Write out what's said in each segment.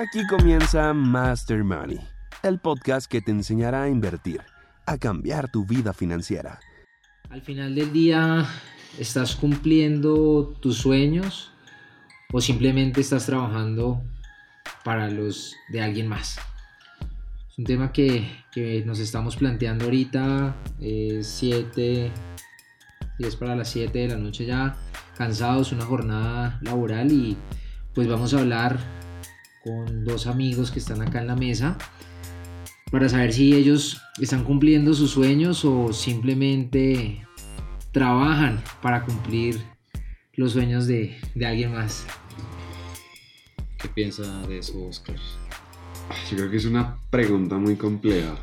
Aquí comienza Master Money, el podcast que te enseñará a invertir, a cambiar tu vida financiera. Al final del día, ¿estás cumpliendo tus sueños o simplemente estás trabajando para los de alguien más? Es un tema que, que nos estamos planteando ahorita, 7, y es para las 7 de la noche ya, cansados, una jornada laboral y pues vamos a hablar con dos amigos que están acá en la mesa para saber si ellos están cumpliendo sus sueños o simplemente trabajan para cumplir los sueños de, alguien más. ¿Qué piensa de eso, Oscar? Yo creo que es una pregunta muy compleja.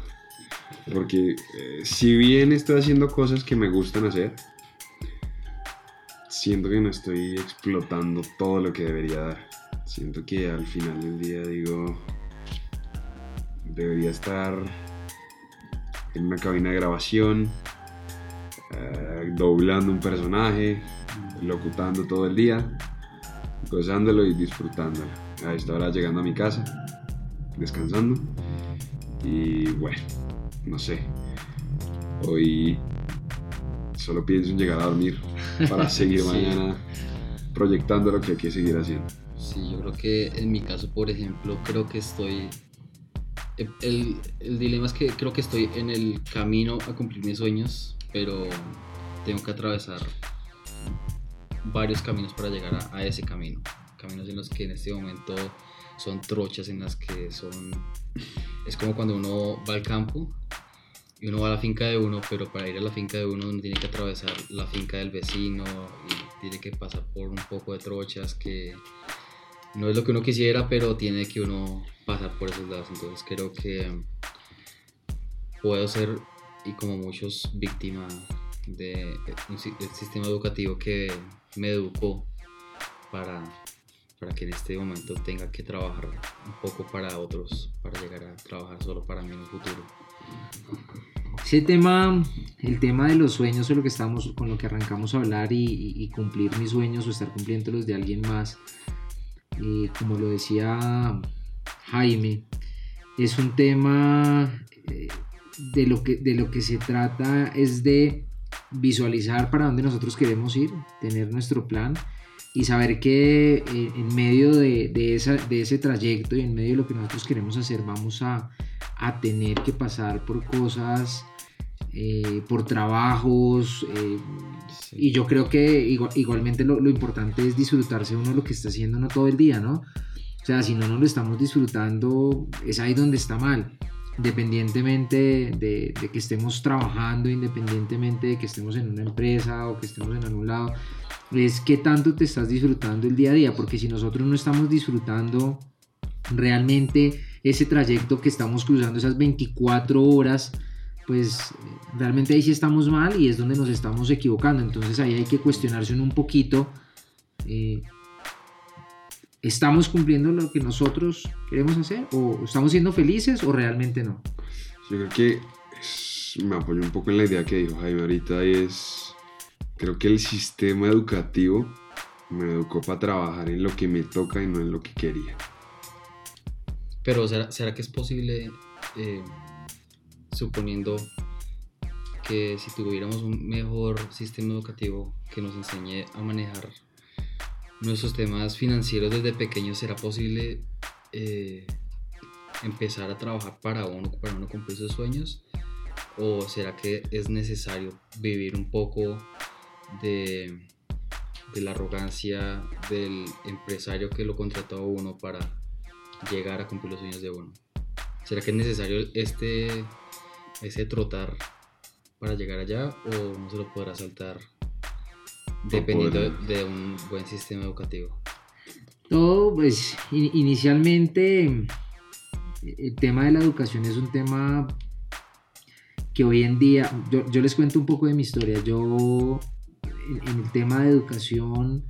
Porque eh, si bien estoy haciendo cosas que me gustan hacer, siento que no estoy explotando todo lo que debería dar. Siento que al final del día digo, debería estar en una cabina de grabación, eh, doblando un personaje, locutando todo el día, gozándolo y disfrutándolo. A esta hora llegando a mi casa, descansando. Y bueno, no sé. Hoy solo pienso en llegar a dormir para seguir mañana proyectando lo que hay que seguir haciendo. Sí, yo creo que en mi caso, por ejemplo, creo que estoy... El, el, dilema es que creo que estoy en el camino a cumplir mis sueños, pero tengo que atravesar varios caminos para llegar a, a ese camino. Caminos en los que en este momento son trochas, en las que son... Es como cuando uno va al campo y uno va a la finca de uno, pero para ir a la finca de uno uno tiene que atravesar la finca del vecino y tiene que pasar por un poco de trochas que no es lo que uno quisiera, pero tiene que uno pasar por esos lados. Entonces creo que puedo ser, y como muchos, víctima del sistema educativo que me educó para, para que en este momento tenga que trabajar un poco para otros, para llegar a trabajar solo para mí en un futuro. Ese tema, el tema de los sueños o lo que estamos, con lo que arrancamos a hablar y, cumplir mis sueños o estar cumpliendo los de alguien más, y como lo decía Jaime, es un tema eh, de, lo que, de lo que se trata es de visualizar para dónde nosotros queremos ir, tener nuestro plan y saber que eh, en medio de, de, de, ese trayecto y en medio de lo que nosotros queremos hacer vamos a, a tener que pasar por cosas eh, por trabajos. Eh, y yo creo que igualmente lo, importante es disfrutarse uno lo que está haciendo no todo el día, ¿no? O sea, si no nos lo estamos disfrutando, es ahí donde está mal. Independientemente de, que estemos trabajando, independientemente de que estemos en una empresa o que estemos en algún lado, es qué tanto te estás disfrutando el día a día. Porque si nosotros no estamos disfrutando realmente ese trayecto que estamos cruzando, esas 24 horas, pues realmente ahí sí estamos mal y es donde nos estamos equivocando. Entonces ahí hay que cuestionarse un poquito. Eh, ¿Estamos cumpliendo lo que nosotros queremos hacer? ¿O estamos siendo felices o realmente no? Yo creo que me apoyo un poco en la idea que dijo Jaime ahorita y es, creo que el sistema educativo me educó para trabajar en lo que me toca y no en lo que quería. Pero ¿será, será que es posible eh, suponiendo que si tuviéramos un mejor sistema educativo que nos enseñe a manejar nuestros temas financieros desde pequeños, ¿será posible eh, empezar a trabajar para uno, para uno cumplir sus sueños? ¿O será que es necesario vivir un poco de, la arrogancia del empresario que lo contrató a uno para llegar a cumplir los sueños de uno? ¿Será que es necesario este ese trotar para llegar allá o no se lo podrá saltar dependiendo de, un buen sistema educativo? Todo, pues inicialmente el tema de la educación es un tema que hoy en día, yo, les cuento un poco de mi historia, yo en, el tema de educación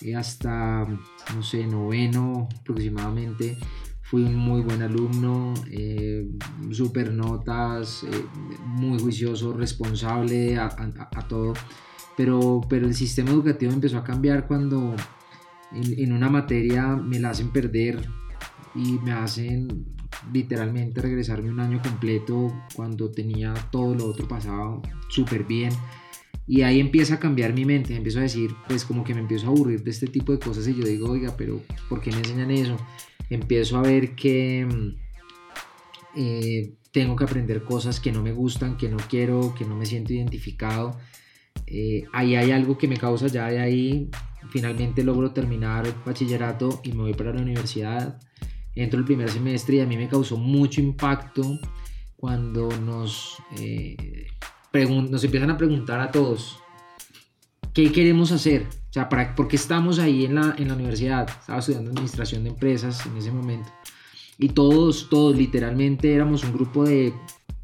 eh, hasta, no sé, noveno aproximadamente, fui un muy buen alumno, eh, super notas, eh, muy juicioso, responsable a, todo, pero, pero el sistema educativo empezó a cambiar cuando en, una materia me la hacen perder y me hacen literalmente regresarme un año completo cuando tenía todo lo otro pasado súper bien. Y ahí empieza a cambiar mi mente, empiezo a decir, pues como que me empiezo a aburrir de este tipo de cosas y yo digo, oiga, pero ¿por qué me enseñan eso? Empiezo a ver que mm, eh, tengo que aprender cosas que no me gustan, que no quiero, que no me siento identificado. Eh, ahí hay algo que me causa ya de ahí. Finalmente logro terminar el bachillerato y me voy para la universidad. Entro el primer semestre y a mí me causó mucho impacto cuando nos eh, nos empiezan a preguntar a todos, ¿qué queremos hacer? O sea, ¿para, ¿por qué estamos ahí en la, en la universidad? Estaba estudiando administración de empresas en ese momento. Y todos, todos, literalmente éramos un grupo de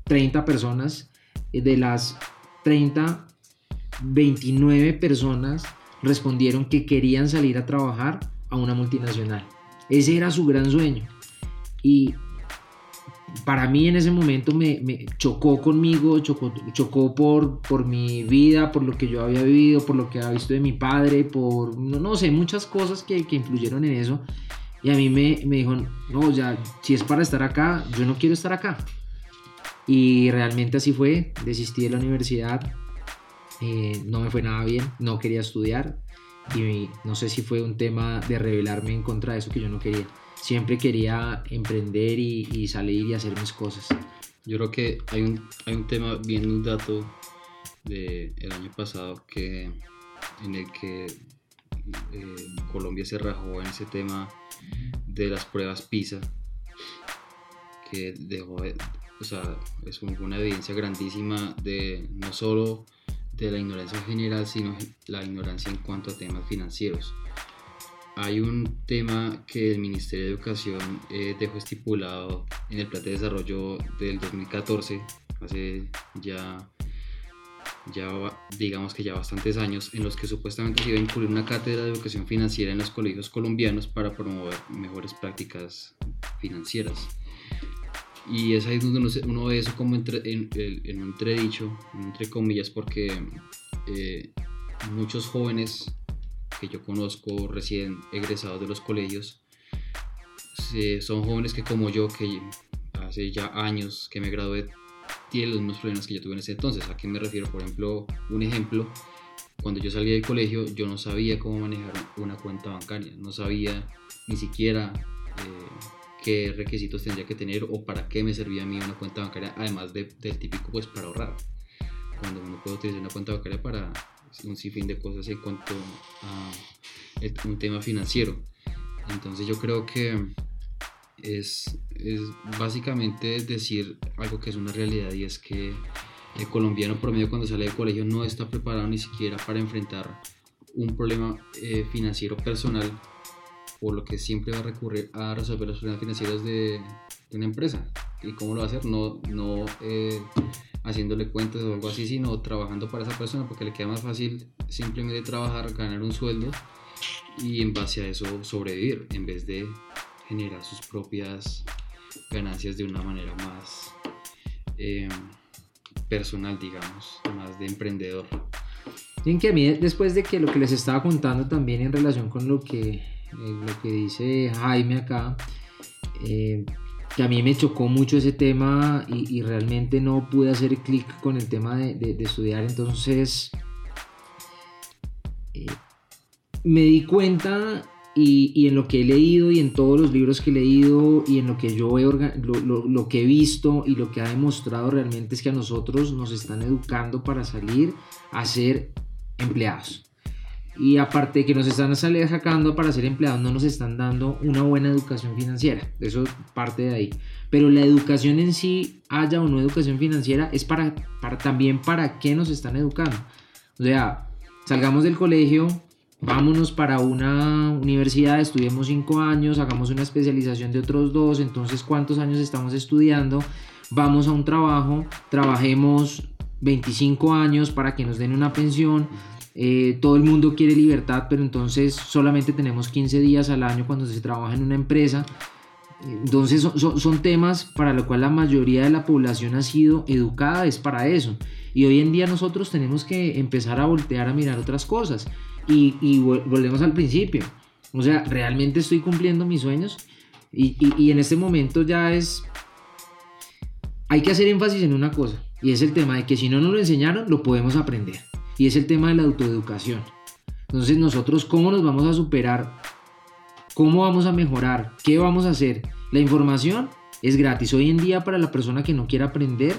30 personas. De las 30, 29 personas respondieron que querían salir a trabajar a una multinacional. Ese era su gran sueño. Y para mí en ese momento me, chocó conmigo, chocó, chocó por, por mi vida, por lo que yo había vivido, por lo que había visto de mi padre, por, no, sé, muchas cosas que, que, influyeron en eso. Y a mí me, me dijo, no, ya, si es para estar acá, yo no quiero estar acá. Y realmente así fue, desistí de la universidad, eh, no me fue nada bien, no quería estudiar y no sé si fue un tema de rebelarme en contra de eso que yo no quería siempre quería emprender y, salir y hacer mis cosas. Yo creo que hay un, hay un tema, viendo un dato del el año pasado que, en el que eh, Colombia se rajó en ese tema de las pruebas PISA, que dejó, o sea, es una evidencia grandísima de no solo de la ignorancia general, sino la ignorancia en cuanto a temas financieros hay un tema que el Ministerio de Educación eh, dejó estipulado en el Plan de Desarrollo del 2014, hace ya, ya digamos que ya bastantes años, en los que supuestamente se iba a incluir una cátedra de educación financiera en los colegios colombianos para promover mejores prácticas financieras. Y es ahí donde uno, ve eso como entre, en, un entredicho, entre comillas, porque eh, muchos jóvenes que yo conozco recién egresados de los colegios son jóvenes que como yo, que hace ya años que me gradué, tienen los mismos problemas que yo tuve en ese entonces. ¿A qué me refiero? Por ejemplo, un ejemplo, cuando yo salí del colegio yo no sabía cómo manejar una cuenta bancaria, no sabía ni siquiera eh, qué requisitos tendría que tener o para qué me servía a mí una cuenta bancaria, además del típico pues para ahorrar. Cuando uno puede utilizar una cuenta bancaria para un sinfín de cosas en cuanto a un tema financiero. Entonces yo creo que es, es básicamente decir algo que es una realidad y es que el colombiano promedio cuando sale del colegio no está preparado ni siquiera para enfrentar un problema eh, financiero personal, por lo que siempre va a recurrir a resolver los problemas financieros de, una empresa. ¿Y cómo lo va a hacer? No, no eh, haciéndole cuentas o algo así, sino trabajando para esa persona porque le queda más fácil simplemente trabajar, ganar un sueldo y en base a eso sobrevivir en vez de generar sus propias ganancias de una manera más eh, personal, digamos, más de emprendedor. Bien que a mí después de que lo que les estaba contando también en relación con lo que, eh, lo que dice Jaime acá, eh, que a mí me chocó mucho ese tema y, realmente no pude hacer clic con el tema de, estudiar, entonces eh, me di cuenta y, en lo que he leído y en todos los libros que he leído y en lo que yo he lo, lo, que he visto y lo que ha demostrado realmente es que a nosotros nos están educando para salir a ser empleados. Y aparte de que nos están sacando para ser empleados, no nos están dando una buena educación financiera. Eso parte de ahí. Pero la educación en sí, haya o no educación financiera, es para, para también para qué nos están educando. O sea, salgamos del colegio, vámonos para una universidad, estudiemos cinco años, hagamos una especialización de otros dos, entonces cuántos años estamos estudiando, vamos a un trabajo, trabajemos 25 años para que nos den una pensión eh, todo el mundo quiere libertad, pero entonces solamente tenemos 15 días al año cuando se trabaja en una empresa. Entonces son, temas para los cuales la mayoría de la población ha sido educada, es para eso. Y hoy en día nosotros tenemos que empezar a voltear a mirar otras cosas. Y, y volvemos al principio. O sea, ¿realmente estoy cumpliendo mis sueños? Y, y- y en este momento ya es... Hay que hacer énfasis en una cosa, y es el tema de que si no nos lo enseñaron, lo podemos aprender. Y es el tema de la autoeducación. Entonces nosotros, ¿cómo nos vamos a superar? ¿Cómo vamos a mejorar? ¿Qué vamos a hacer? La información es gratis. Hoy en día para la persona que no quiere aprender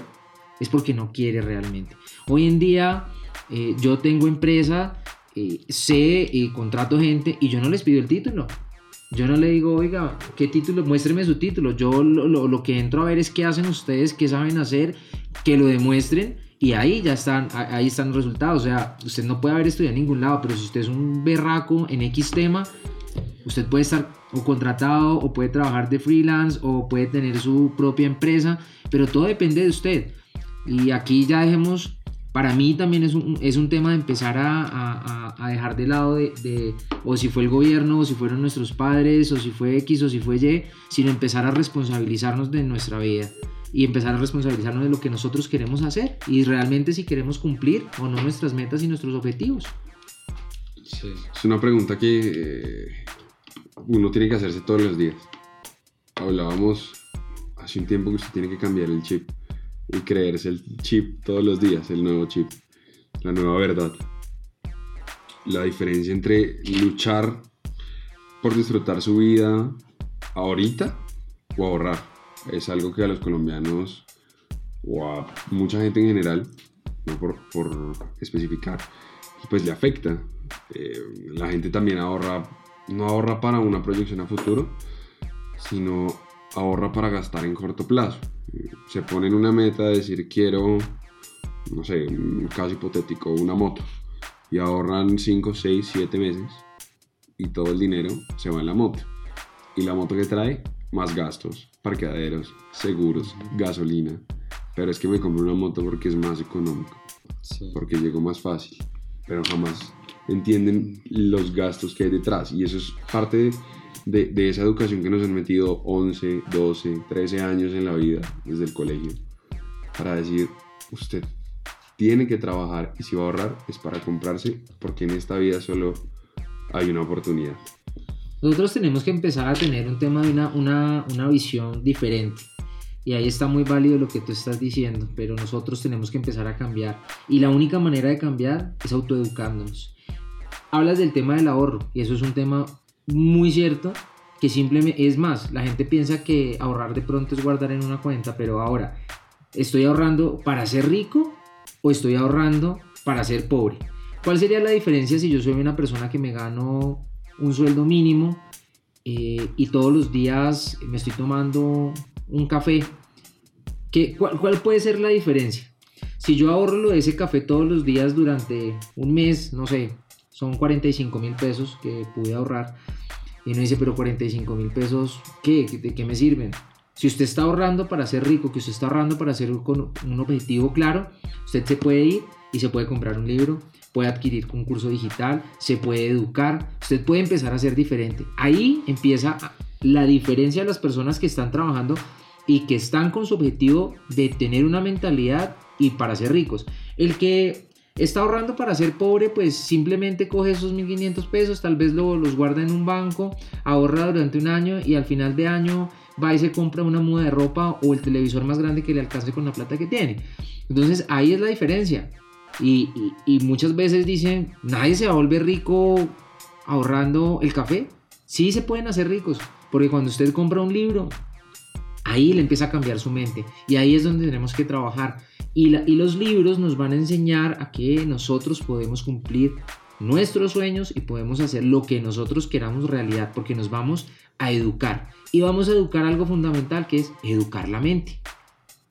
es porque no quiere realmente. Hoy en día eh, yo tengo empresa, eh, sé y contrato gente y yo no les pido el título. Yo no le digo, oiga, ¿qué título? Muéstreme su título. Yo lo, lo- lo que entro a ver es qué hacen ustedes, qué saben hacer, que lo demuestren y ahí ya están, ahí están los resultados. O sea, usted no puede haber estudiado en ningún lado, pero si usted es un berraco en X tema, usted puede estar o contratado o puede trabajar de freelance o puede tener su propia empresa, pero todo depende de usted. Y aquí ya dejemos, para mí también es un, es un tema de empezar a- a- a dejar de lado de, de- o si fue el gobierno, o si fueron nuestros padres, o si fue X, o si fue Y, sino empezar a responsabilizarnos de nuestra vida y empezar a responsabilizarnos de lo que nosotros queremos hacer y realmente si queremos cumplir o no nuestras metas y nuestros objetivos. Sí. Es una pregunta que eh, uno tiene que hacerse todos los días. Hablábamos hace un tiempo que usted tiene que cambiar el chip y creerse el chip todos los días, el nuevo chip, la nueva verdad. La diferencia entre luchar por disfrutar su vida ahorita o ahorrar es algo que a los colombianos o a mucha gente en general, no por, por especificar, pues le afecta. Eh, la gente también ahorra, no ahorra para una proyección a futuro, sino ahorra para gastar en corto plazo. Se ponen una meta de decir quiero, no sé, un caso hipotético, una moto, y ahorran 5, 6, 7 meses y todo el dinero se va en la moto. Y la moto que trae, más gastos, parqueaderos, seguros, gasolina. Pero es que me compro una moto porque es más económico Sí. porque llegó más fácil, pero jamás entienden los gastos que hay detrás. Y eso es parte de, de esa educación que nos han metido 11, 12, 13 años en la vida desde el colegio, para decir, usted tiene que trabajar y si va a ahorrar es para comprarse, porque en esta vida solo hay una oportunidad. Nosotros tenemos que empezar a tener un tema de una, una, una visión diferente. Y ahí está muy válido lo que tú estás diciendo, pero nosotros tenemos que empezar a cambiar. Y la única manera de cambiar es autoeducándonos. Hablas del tema del ahorro, y eso es un tema muy cierto, que simplemente es más, la gente piensa que ahorrar de pronto es guardar en una cuenta, pero ahora, ¿estoy ahorrando para ser rico o estoy ahorrando para ser pobre? ¿Cuál sería la diferencia si yo soy una persona que me gano un sueldo mínimo eh, y todos los días me estoy tomando un café? ¿Qué, cuál, cuál puede ser la diferencia? Si yo ahorro lo de ese café todos los días durante un mes, no sé, son 45 mil pesos que pude ahorrar. Y uno dice, pero 45 mil pesos, ¿qué? ¿De qué me sirven? Si usted está ahorrando para ser rico, que usted está ahorrando para hacer un, un objetivo claro, usted se puede ir y se puede comprar un libro, puede adquirir un curso digital, se puede educar, usted puede empezar a ser diferente. Ahí empieza la diferencia de las personas que están trabajando y que están con su objetivo de tener una mentalidad y para ser ricos. El que está ahorrando para ser pobre, pues simplemente coge esos 1500 pesos, tal vez lo, los guarda en un banco, ahorra durante un año y al final de año va y se compra una muda de ropa o el televisor más grande que le alcance con la plata que tiene. Entonces ahí es la diferencia. Y, muchas veces dicen, nadie se va a volver rico ahorrando el café. Sí se pueden hacer ricos, porque cuando usted compra un libro, ahí le empieza a cambiar su mente. Y ahí es donde tenemos que trabajar. Y los libros nos van a enseñar a que nosotros podemos cumplir nuestros sueños y podemos hacer lo que nosotros queramos realidad, porque nos vamos a educar. Y vamos a educar algo fundamental que es educar la mente.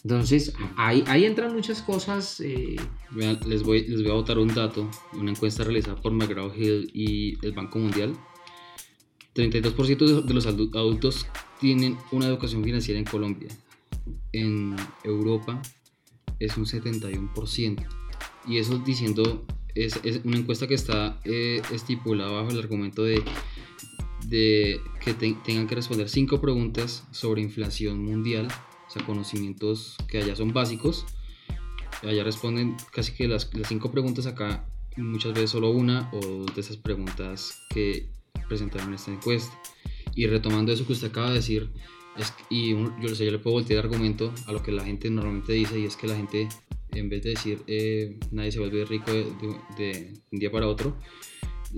Entonces, ahí, ahí entran muchas cosas. Eh... Vean, les, voy, les voy a botar un dato, una encuesta realizada por McGraw Hill y el Banco Mundial. 32% de los adultos tienen una educación financiera en Colombia. En Europa es un 71%. Y eso diciendo, es, es una encuesta que está eh, estipulada bajo el argumento de, de que te, tengan que responder 5 preguntas sobre inflación mundial, o sea, conocimientos que allá son básicos. Allá responden casi que las 5 preguntas acá, muchas veces solo una o dos de esas preguntas que presentaron esta encuesta. Y retomando eso que usted acaba de decir, es, y uno- yo, sé, yo le puedo voltear argumento a lo que la gente normalmente dice, y es que la gente, en vez de decir eh, nadie se vuelve rico de, de- de un día para otro,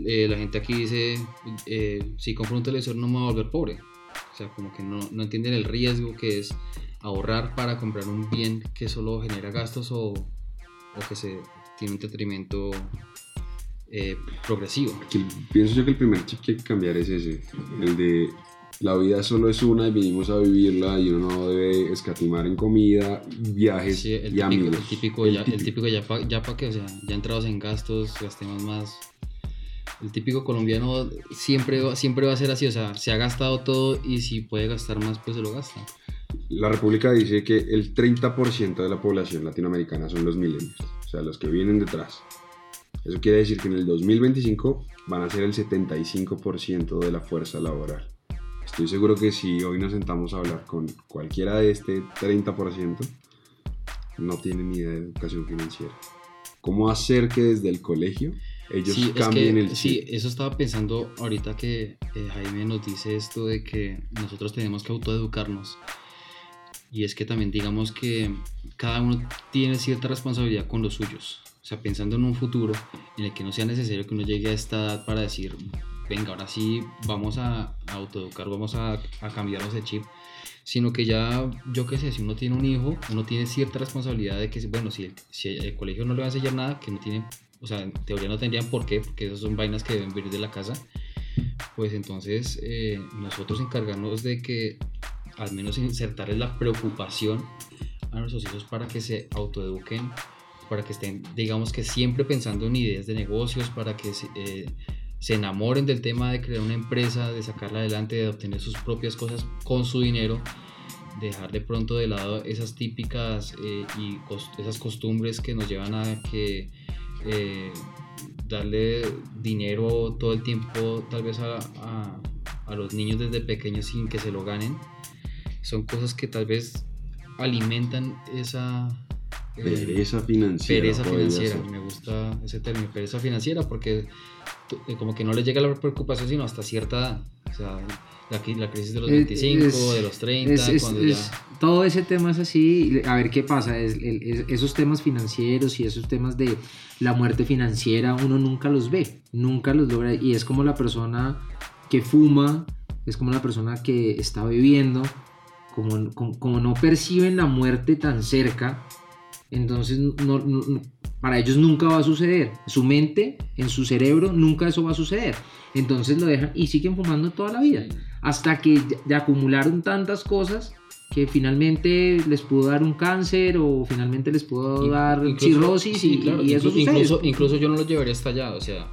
eh, la gente aquí dice, eh, si compro un televisor no me voy a volver pobre. O sea, como que no, no entienden el riesgo que es ahorrar para comprar un bien que solo genera gastos o, o que se tiene un detrimento eh, progresivo. El- pienso yo que el primer chip que hay que cambiar es ese, el de la vida solo es una y vinimos a vivirla y uno no debe escatimar en comida, viajes Sí, el y típico, amigos. el típico, ya, el típico ya para ya pa que, o sea, ya entrados en gastos, gastemos más. El típico colombiano siempre, va- siempre va a ser así, o sea, se ha gastado todo y si puede gastar más, pues se lo gasta. La República dice que el 30% de la población latinoamericana son los millennials, o sea, los que vienen detrás. Eso quiere decir que en el 2025 van a ser el 75% de la fuerza laboral. Estoy seguro que si hoy nos sentamos a hablar con cualquiera de este 30%, no tienen ni idea de educación financiera. ¿Cómo hacer que desde el colegio ellos Sí, es cambien que, el chip? sí, eso estaba pensando ahorita que eh, Jaime nos dice esto de que nosotros tenemos que autoeducarnos. Y es que también digamos que cada uno tiene cierta responsabilidad con los suyos. O sea, pensando en un futuro en el que no sea necesario que uno llegue a esta edad para decir, venga, ahora sí vamos a, autoeducar, vamos a, a cambiarnos de chip. Sino que ya, yo qué sé, si uno tiene un hijo, uno tiene cierta responsabilidad de que, bueno, si el, si el colegio no le va a enseñar nada, que no tiene o sea, en teoría no tendrían por qué, porque esas son vainas que deben venir de la casa, pues entonces eh, nosotros encargarnos de que al menos insertarles la preocupación a nuestros hijos para que se autoeduquen, para que estén, digamos que siempre pensando en ideas de negocios, para que se, eh, enamoren del tema de crear una empresa, de sacarla adelante, de obtener sus propias cosas con su dinero, dejar de pronto de lado esas típicas eh, y esas costumbres que nos llevan a que eh, darle dinero todo el tiempo tal vez a- a los niños desde pequeños sin que se lo ganen son cosas que tal vez alimentan esa eh, Pereza financiera. pereza financiera me gusta ese término pereza financiera porque eh, como que no les llega la preocupación sino hasta cierta edad o sea la, la crisis de los Es- 25 es- de los 30 Es- es- cuando ya todo ese tema es así. A ver qué pasa. el- es- esos temas financieros y esos temas de la muerte financiera, uno nunca los ve, nunca los logra. Y es como la persona que fuma, es como la persona que está bebiendo, como, como, como no perciben la muerte tan cerca, entonces no- no- para ellos nunca va a suceder. Su mente, en su cerebro, nunca eso va a suceder. Entonces lo dejan y siguen fumando toda la vida hasta que ya- acumularon tantas cosas que finalmente les pudo dar un cáncer o finalmente les pudo dar incluso- cirrosis sí, y, claro, y eso incluso, incluso yo no lo llevaría hasta allá, o sea,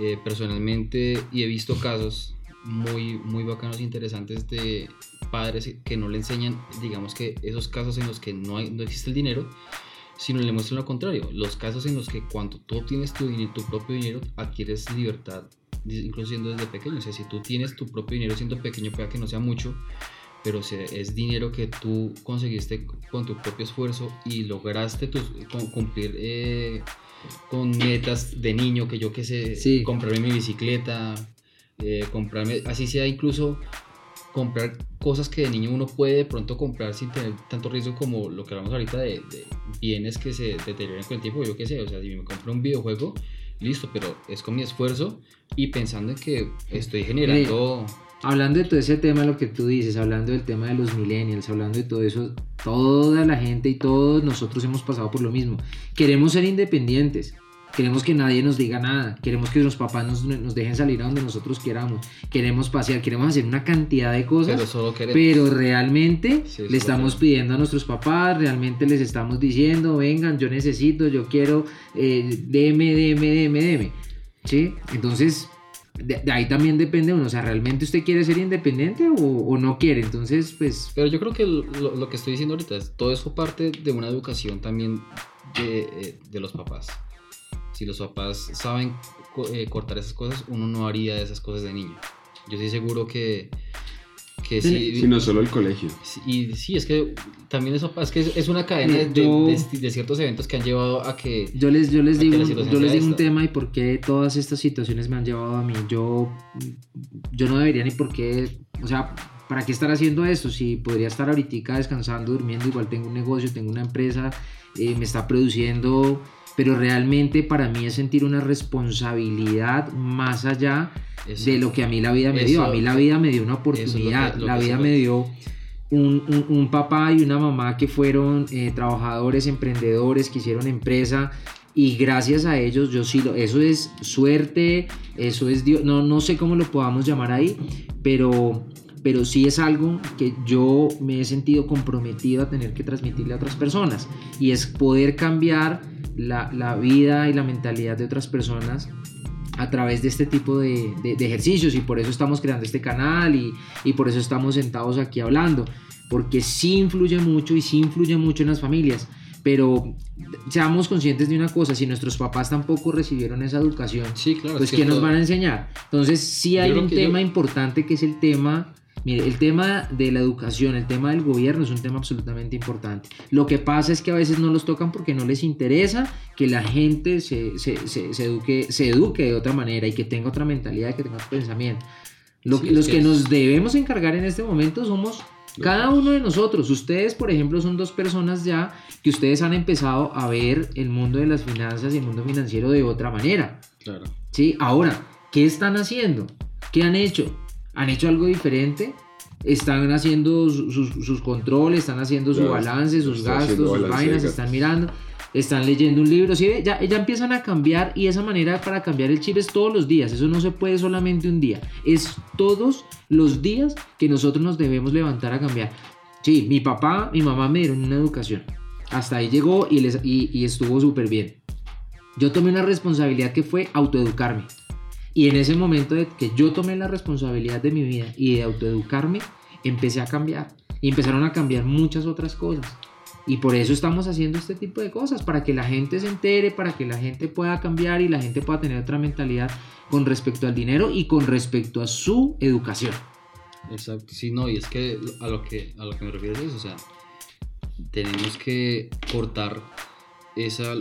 eh, personalmente y he visto casos muy, muy bacanos e interesantes de padres que no le enseñan, digamos que esos casos en los que no, hay, no existe el dinero, sino le muestran lo contrario, los casos en los que cuando tú obtienes tu, dinero, tu propio dinero, adquieres libertad, incluso siendo desde pequeño, o sea, si tú tienes tu propio dinero siendo pequeño, pueda que no sea mucho, pero se- es dinero que tú conseguiste con tu propio esfuerzo y lograste tus- con- cumplir eh, con metas de niño, que yo que sé, Sí. comprarme mi bicicleta, eh, comprarme, así sea incluso comprar cosas que de niño uno puede de pronto comprar sin tener tanto riesgo como lo que hablamos ahorita de, de bienes que se deterioran con el tiempo, yo qué sé, o sea, si me compro un videojuego, listo, pero es con mi esfuerzo y pensando en que estoy generando... Hablando de todo ese tema, lo que tú dices, hablando del tema de los millennials, hablando de todo eso, toda la gente y todos nosotros hemos pasado por lo mismo. Queremos ser independientes, queremos que nadie nos diga nada, queremos que los papás nos, nos dejen salir a donde nosotros queramos, queremos pasear, queremos hacer una cantidad de cosas. Pero solo queremos. Pero realmente Sí, le estamos pidiendo a nuestros papás, realmente les estamos diciendo, vengan, yo necesito, yo quiero, eh, deme, deme, deme, deme. ¿Sí? Entonces, de, de ahí también depende uno, o sea, ¿realmente usted quiere ser independiente o, o no quiere? Entonces, pues, Pero yo creo que lo, lo que estoy diciendo ahorita es todo eso parte de una educación también de, eh, de los papás. Si los papás saben co- eh, cortar esas cosas, uno no haría esas cosas de niño. Yo estoy seguro que, que sí, Sí, no solo el colegio. y sí, es que también eso es que es, una cadena de, yo- de- de ciertos eventos que han llevado a que Yo les, yo les digo, yo les digo un tema y por qué todas estas situaciones me han llevado a mí. Yo, yo no debería ni por qué, o sea, ¿para qué estar haciendo esto? Si podría estar ahorita descansando, durmiendo, igual tengo un negocio, tengo una empresa, eh, me está produciendo, pero realmente para mí es sentir una responsabilidad más allá eso- de lo que a mí la vida me dio. A mí la vida me dio una lo que- oportunidad, lo la vida me dio un, un- un papá y una mamá que fueron eh, trabajadores, emprendedores, que hicieron empresa. Y gracias a ellos, yo sí lo. Eso es suerte, eso es Dios. No, no sé cómo lo podamos llamar ahí, pero, pero sí es algo que yo me he sentido comprometido a tener que transmitirle a otras personas. Y es poder cambiar la, la vida y la mentalidad de otras personas a través de este tipo de, de- de ejercicios y por eso estamos creando este canal y, y por eso estamos sentados aquí hablando, porque sí influye mucho y sí influye mucho en las familias, pero seamos conscientes de una cosa, si nuestros papás tampoco recibieron esa educación, Sí, claro. pues ¿qué nos van a enseñar? Entonces sí hay un que yo- tema importante que es el tema, mire, el tema de la educación, el tema del gobierno es un tema absolutamente importante. Lo que pasa es que a veces no los tocan porque no les interesa que la gente se, se, se, se eduque, se eduque de otra manera y que tenga otra mentalidad, que tenga otro pensamiento. Lo Sí, los que que es- nos debemos encargar en este momento somos cada uno de nosotros. Ustedes, por ejemplo, son dos personas ya que ustedes han empezado a ver el mundo de las finanzas y el mundo financiero de otra manera. Claro. ¿Sí? Ahora, ¿qué están haciendo? ¿Qué han hecho? ¿Han hecho algo diferente? Están haciendo su- sus, sus controles, están haciendo su balance, sus gastos, sus vainas, están mirando, están leyendo un libro, ¿sí? Ya, ya empiezan a cambiar y esa manera para cambiar el chip es todos los días, eso no se puede solamente un día, es todos los días que nosotros nos debemos levantar a cambiar. Sí, mi papá, mi mamá me dieron una educación, hasta ahí llegó y, les, y, y estuvo súper bien. Yo tomé una responsabilidad que fue autoeducarme. Y en ese momento de que yo tomé la responsabilidad de mi vida y de autoeducarme, empecé a cambiar. Y empezaron a cambiar muchas otras cosas. Y por eso estamos haciendo este tipo de cosas, para que la gente se entere, para que la gente pueda cambiar y la gente pueda tener otra mentalidad con respecto al dinero y con respecto a su educación. Exacto, sí, no, y es que a lo que, a lo que me refiero es o sea, tenemos que cortar esa,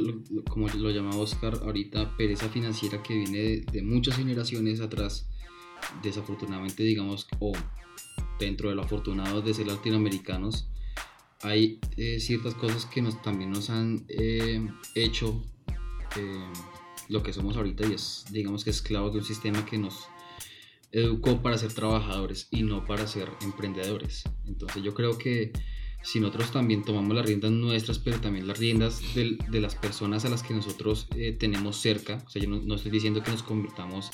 como lo llama Oscar ahorita, pereza financiera que viene de, de muchas generaciones atrás, desafortunadamente, digamos, o dentro de lo afortunado de ser latinoamericanos, hay eh, ciertas cosas que nos, también nos han eh, hecho eh, lo que somos ahorita y es, digamos que esclavos de un sistema que nos educó para ser trabajadores y no para ser emprendedores. Entonces yo creo que si nosotros también tomamos las riendas nuestras, pero también las riendas del- de, las personas a las que nosotros eh, tenemos cerca, o sea, yo no, no estoy diciendo que nos convirtamos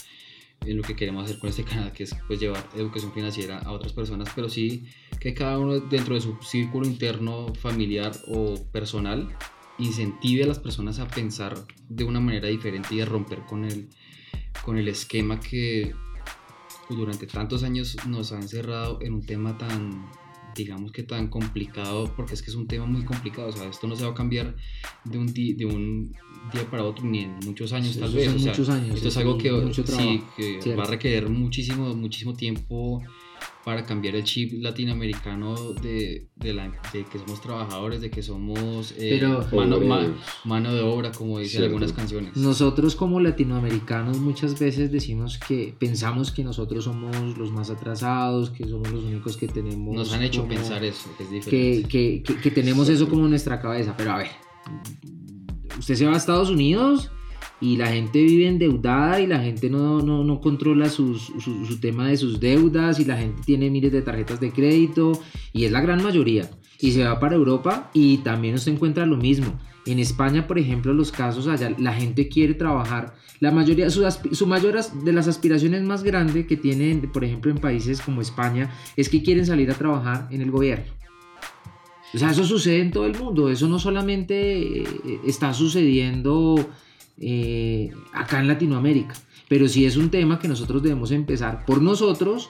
en lo que queremos hacer con este canal, que es pues llevar educación financiera a otras personas, pero sí que cada uno dentro de su círculo interno familiar o personal incentive a las personas a pensar de una manera diferente y a romper con el, con el esquema que durante tantos años nos ha encerrado en un tema tan, digamos que tan complicado, porque es que es un tema muy complicado, o sea, esto no se va a cambiar de un, di- de un día para otro ni en muchos años Sí, tal vez. son o sea, muchos años, Esto es algo que, sí, que va a requerir muchísimo, muchísimo tiempo para cambiar el chip latinoamericano de, de, la, de que somos trabajadores, de que somos eh, Pero- mano, ma- Obreros. mano de obra, como dicen Cierto. algunas canciones. Nosotros como latinoamericanos muchas veces decimos que pensamos que nosotros somos los más atrasados, que somos los únicos que tenemos... Nos han hecho como- pensar eso, que es que, diferente. que- que- que tenemos eso como en nuestra cabeza. Pero a ver, usted se va a Estados Unidos y la gente vive endeudada y la gente no, no, no controla su, tema de sus deudas y la gente tiene miles de tarjetas de crédito y es la gran mayoría. Y se va para Europa y también usted encuentra lo mismo. En España, por ejemplo, los casos allá, la gente quiere trabajar. La mayoría, su, su mayor de las aspiraciones más grandes que tienen, por ejemplo, en países como España, es que quieren salir a trabajar en el gobierno. O sea, eso sucede en todo el mundo. Eso no solamente eh, está sucediendo eh, acá en Latinoamérica, pero sí es un tema que nosotros debemos empezar por nosotros,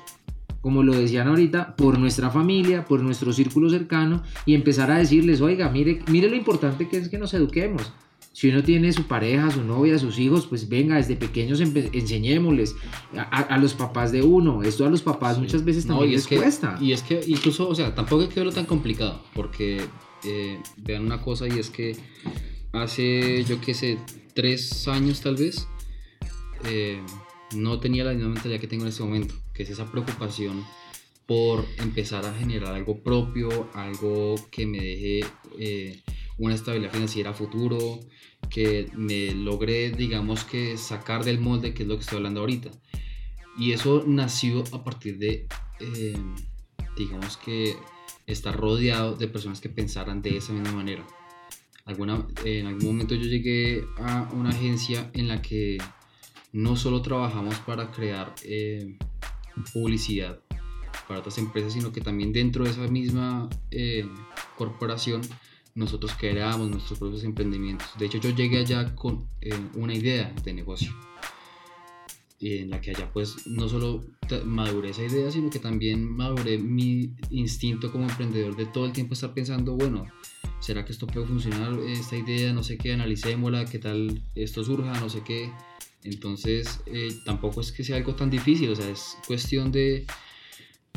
como lo decían ahorita, por nuestra familia, por nuestro círculo cercano y empezar a decirles, oiga, mire, mire lo importante que es que nos eduquemos. Si uno tiene su pareja, su novia, sus hijos, pues venga, desde pequeños enseñémosles a, a- a los papás de uno. Esto a los papás Sí. muchas veces No, también y les es que, cuesta. Y es que incluso, o sea, tampoco hay que verlo tan complicado, porque eh, vean una cosa y es que hace, yo qué sé, tres años tal vez, eh, no tenía la misma mentalidad que tengo en este momento, que es esa preocupación por empezar a generar algo propio, algo que me deje eh, una estabilidad financiera a futuro, que me logre, digamos que sacar del molde, que es lo que estoy hablando ahorita. Y eso nació a partir de, eh, digamos que, estar rodeado de personas que pensaran de esa misma manera. Alguna, en algún momento yo llegué a una agencia en la que no solo trabajamos para crear eh, publicidad para otras empresas, sino que también dentro de esa misma eh, corporación nosotros creábamos nuestros propios emprendimientos. De hecho, yo llegué allá con eh, una idea de negocio y en la que allá pues no solo maduré esa idea, sino que también maduré mi instinto como emprendedor de todo el tiempo estar pensando, bueno, ¿será que esto puede funcionar? Esta idea, no sé qué, analicémosla, qué tal esto surja, no sé qué. Entonces, eh, tampoco es que sea algo tan difícil, o sea, es cuestión de,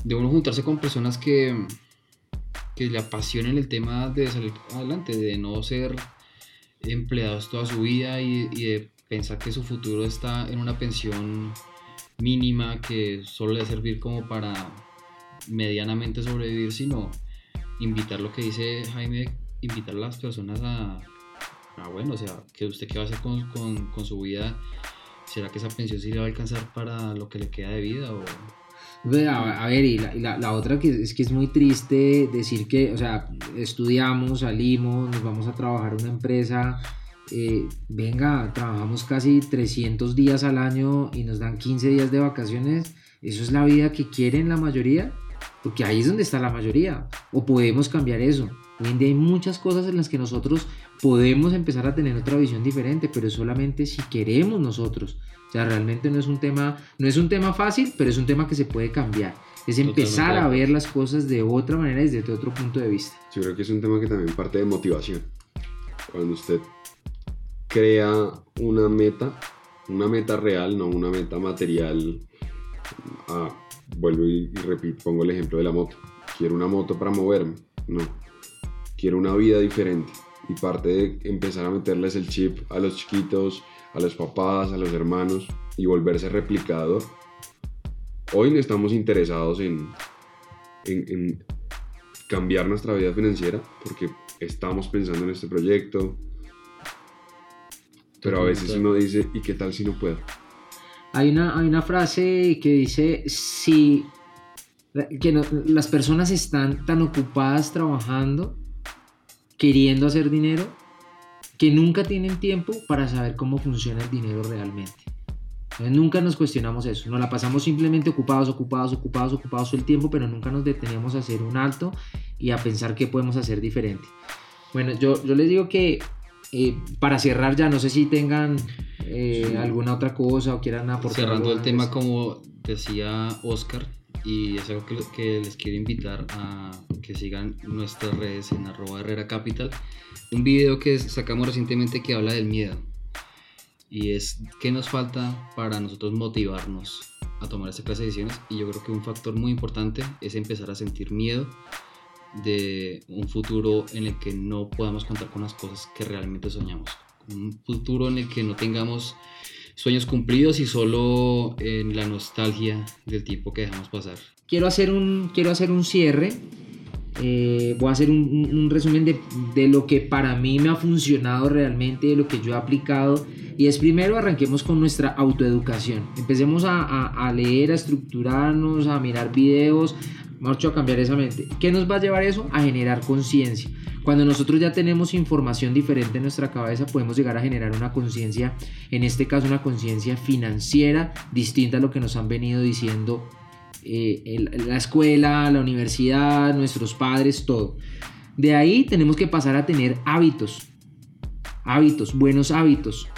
de uno juntarse con personas que, que le apasionen el tema de salir adelante, de no ser empleados toda su vida y, y de pensar que su futuro está en una pensión mínima que solo le va a servir como para medianamente sobrevivir, sino invitar lo que dice Jaime, invitar a las personas a, bueno, o sea, que usted qué va a hacer con, con- con su vida, ¿será que esa pensión sí le va a alcanzar para lo que le queda de vida? O, A, ver, y la, la- otra que es que es muy triste decir que, o sea, estudiamos, salimos, nos vamos a trabajar una empresa, eh, venga, trabajamos casi 300 días al año y nos dan 15 días de vacaciones, eso es la vida que quieren la mayoría, porque ahí es donde está la mayoría, o podemos cambiar eso. Hoy en día hay muchas cosas en las que nosotros podemos empezar a tener otra visión diferente, pero solamente si queremos nosotros. O sea, realmente no es un tema, no es un tema fácil, pero es un tema que se puede cambiar. Es empezar Totalmente. a ver las cosas de otra manera, desde otro punto de vista. Yo creo que es un tema que también parte de motivación. Cuando usted crea una meta, una meta real, no una meta material. Ah, vuelvo y, y repito, pongo el ejemplo de la moto. Quiero una moto para moverme. No. Quiero una vida diferente. Y parte de empezar a meterles el chip a los chiquitos, a los papás, a los hermanos y volverse replicador. Hoy no estamos interesados en, en- en cambiar nuestra vida financiera porque estamos pensando en este proyecto. Pero a veces uno dice, ¿y qué tal si no puedo? Hay una, hay una frase que dice, si que no- las personas están tan ocupadas trabajando, queriendo hacer dinero, que nunca tienen tiempo para saber cómo funciona el dinero realmente. Entonces, nunca nos cuestionamos eso, nos la pasamos simplemente ocupados, ocupados, ocupados, ocupados el tiempo, pero nunca nos detenemos a hacer un alto y a pensar qué podemos hacer diferente. Bueno, yo, yo les digo que eh, para cerrar ya, no sé si tengan eh, Sí. alguna otra cosa o quieran aportar. cerrando el tema como decía Oscar, y es algo que, que les quiero invitar a que sigan nuestras redes en arroba Herrera Capital, un video que sacamos recientemente que habla del miedo. Y es qué nos falta para nosotros motivarnos a tomar esta clase de decisiones. Y yo creo que un factor muy importante es empezar a sentir miedo de un futuro en el que no podamos contar con las cosas que realmente soñamos. Un futuro en el que no tengamos sueños cumplidos y solo en la nostalgia del tiempo que dejamos pasar. quiero hacer un, quiero hacer un cierre. Eh, voy a hacer un, resumen de, de lo que para mí me ha funcionado realmente, de lo que yo he aplicado. Y es primero arranquemos con nuestra autoeducación. Empecemos a- a leer, a estructurarnos, a mirar videos, marcho a cambiar esa mente. ¿Qué nos va a llevar eso? A generar conciencia. Cuando nosotros ya tenemos información diferente en nuestra cabeza, podemos llegar a generar una conciencia, en este caso una conciencia financiera, distinta a lo que nos han venido diciendo eh, la escuela, la universidad, nuestros padres, todo. De ahí tenemos que pasar a tener hábitos, hábitos, buenos hábitos.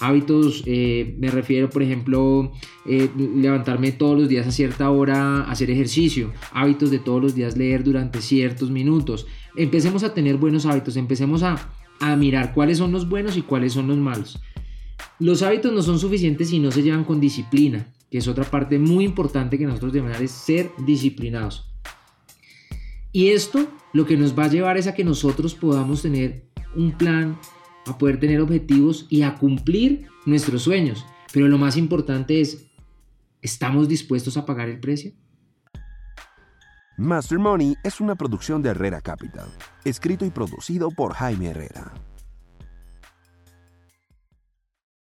Hábitos, eh, me refiero, por ejemplo, eh, levantarme todos los días a cierta hora, hacer ejercicio. Hábitos de todos los días leer durante ciertos minutos. Empecemos a tener buenos hábitos, empecemos a, a mirar cuáles son los buenos y cuáles son los malos. Los hábitos no son suficientes si no se llevan con disciplina, que es otra parte muy importante que nosotros debemos es ser disciplinados. Y esto lo que nos va a llevar es a que nosotros podamos tener un plan, a poder tener objetivos y a cumplir nuestros sueños. Pero lo más importante es, ¿estamos dispuestos a pagar el precio? Master Money es una producción de Herrera Capital, escrito y producido por Jaime Herrera.